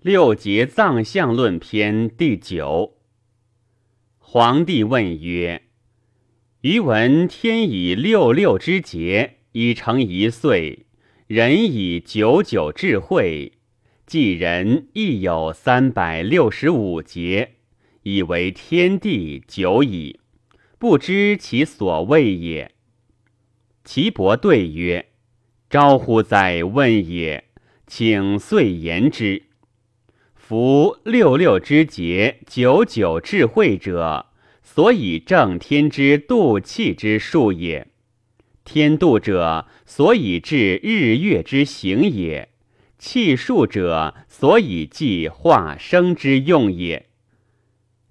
六节藏象论篇第九。皇帝问曰：“余闻天以六六之节，以成一岁；人以九九智慧，即人亦有三百六十五节，以为天地久矣。不知其所谓也。”岐伯对曰：“招乎哉问也！请遂言之。”夫六六之节，九九智慧者，所以正天之度气之数也。天度者，所以治日月之行也；气数者，所以计化生之用也。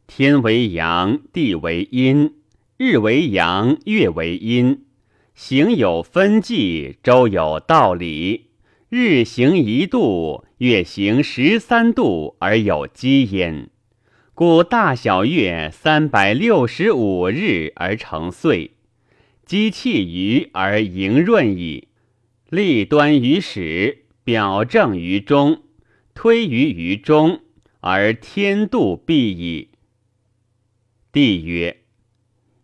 天为阳，地为阴；日为阳，月为阴。行有分际，周有道理。日行一度，月行十三度，而有积焉。故大小月三百六十五日而成岁，积气于而盈润矣。立端于始，表正于中，推于于中，而天度必矣。帝曰：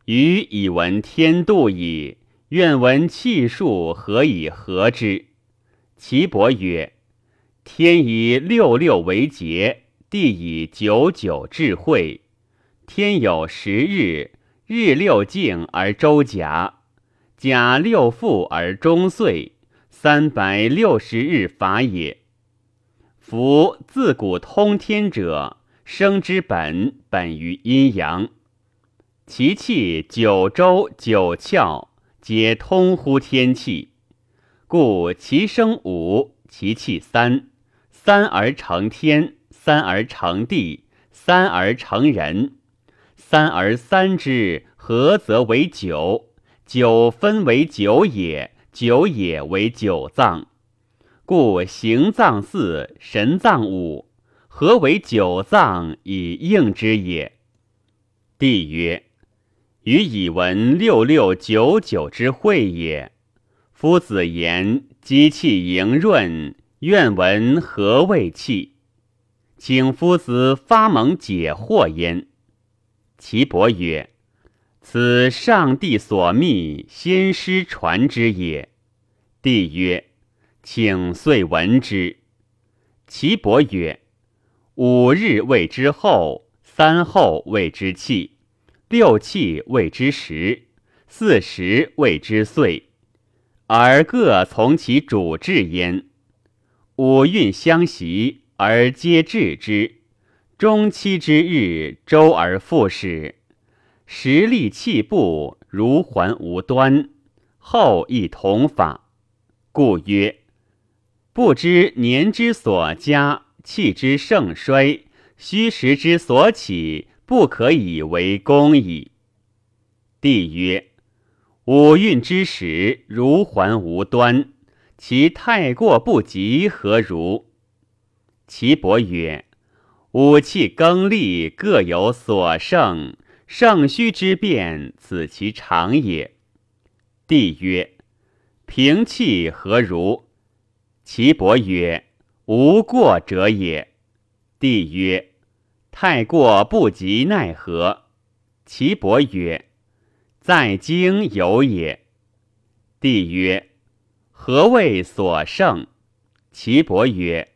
余以闻天度矣，愿闻气数何以合之？岐伯曰：“天以六六为节，地以九九智慧。天有十日，日六静而周甲，甲六复而终岁，三百六十日法也。夫自古通天者，生之本本于阴阳，其气九州九窍，皆通乎天气。”故其生五，其气三，三而成天，三而成地，三而成人，三而三之，合则为九。九分为九也，九也为九脏。故形脏四，神脏五，合为九脏以应之也。帝曰：予以闻六六九九之会也。夫子言机气盈润，愿闻何谓气？请夫子发蒙解惑焉。岐伯曰：“此上帝所密，先师传之也。”帝曰：“请遂闻之。”岐伯曰：“五日谓之后，三后谓之气，六气谓之时，四时谓之岁。”而各从其主治焉。五运相袭，而皆治之。中期之日，周而复始。时力气不如环无端，后亦同法。故曰：不知年之所加，气之盛衰，虚实之所起，不可以为功矣。帝曰。五运之始，如环无端，其太过不及，何如？岐伯曰：五气更立，各有所胜，胜虚之变，此其常也。帝曰：平气何如？岐伯曰：无过者也。帝曰：太过不及，奈何？岐伯曰。在经有也。帝曰：何谓所胜？岐伯曰：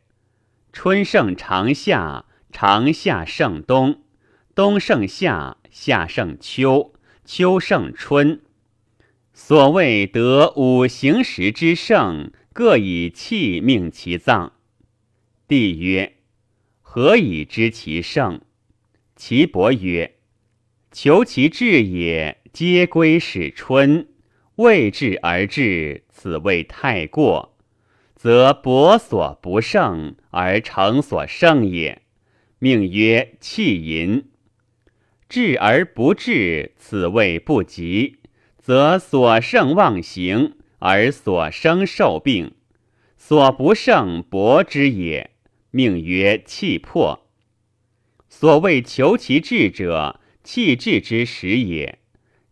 春胜长夏，长夏胜冬，冬胜夏，夏胜秋，秋胜春。所谓得五行时之盛，各以气命其脏。帝曰：何以知其盛？岐伯曰：求其志也。皆归始春，未至而至，此谓太过，则博所不胜而成所胜也，命曰气淫；至而不至，此谓不及，则所胜忘形而所生受病，所不胜薄之也，命曰气破。所谓求其志者，气至之时也。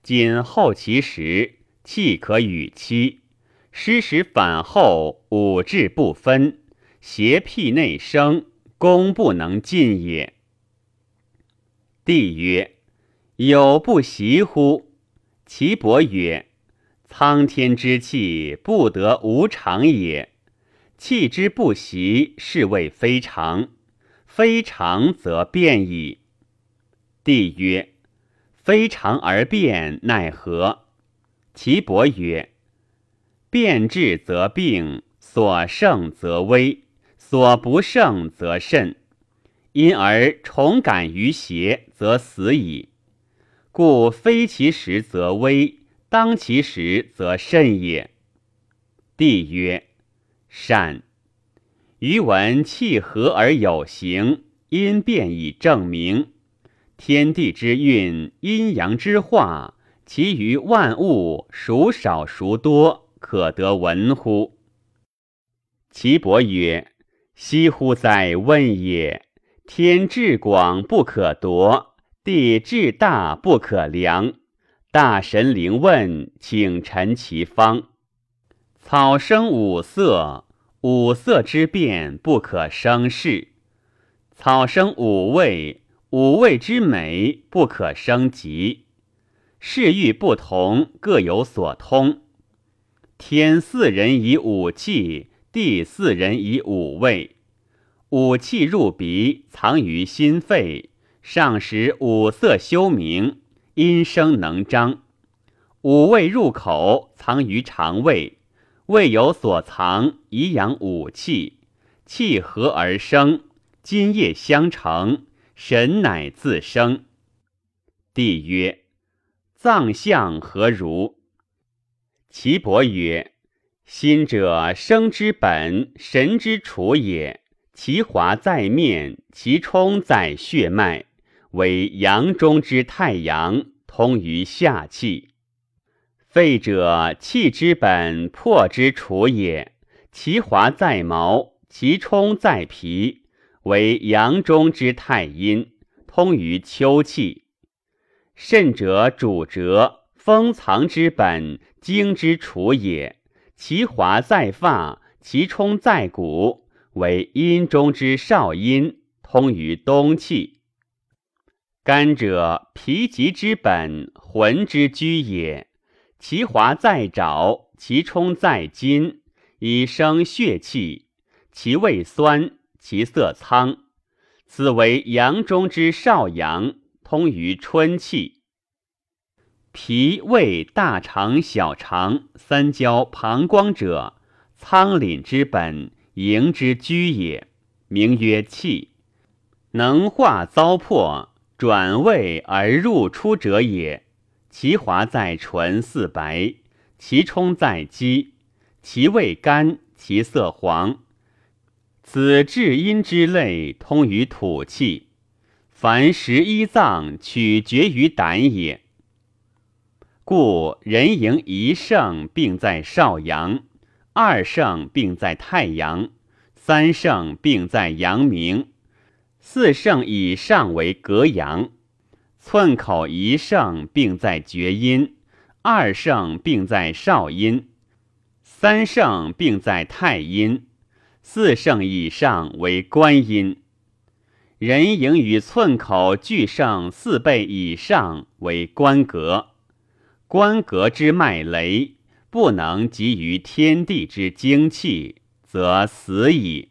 今后其时，气可与期；失时反后，五志不分，邪僻内生，功不能尽也。帝曰：“有不习乎？”岐伯曰：“苍天之气，不得无常也。气之不习，是谓非常；非常则变矣。”帝曰：“非常而变，奈何？”岐伯曰：“变质则病，所胜则危，所不胜则甚。因而重感于邪，则死矣。故非其时则危，当其时则甚也。”帝曰：“善。余闻气和而有形，因变以证明。天地之运，阴阳之化。”其余万物孰少孰多，可得闻乎？岐伯曰：“惜乎哉问也！天至广不可夺，地至大不可量。大神灵问，请陈其方。草生五色，五色之变不可生事；草生五味，五味之美不可生极。”事欲不同，各有所通。天四人以五气，地四人以五味。五气入鼻，藏于心肺，上使五色修明，阴声能张；五味入口，藏于肠胃，胃有所藏，以养五气。气合而生，津液相承，神乃自生。帝曰。藏象何如？岐伯曰：“心者，生之本，神之处也。其华在面，其冲在血脉，为阳中之太阳，通于下气。肺者，气之本，魄之处也。其华在毛，其冲在皮，为阳中之太阴，通于秋气。”肾者主折，封藏之本，精之处也。其华在发，其冲在骨，为阴中之少阴，通于冬气。肝者脾极之本，魂之居也。其华在爪，其冲在筋，以生血气。其味酸，其色苍，此为阳中之少阳。通于春气，脾胃大肠小肠三焦膀胱者，仓廪之本，营之居也，名曰气，能化糟粕，转胃而入出者也。其华在唇似白，其冲在肌，其味甘，其色黄。此至阴之类，通于土气。凡十一脏取决于胆也，故人营一盛病在少阳，二盛病在太阳，三盛病在阳明，四盛以上为隔阳。寸口一盛病在厥阴，二盛病在少阴，三盛病在太阴，四圣以上为观音。人营与寸口俱胜四倍以上为关格，关格之脉雷不能及于天地之精气，则死矣。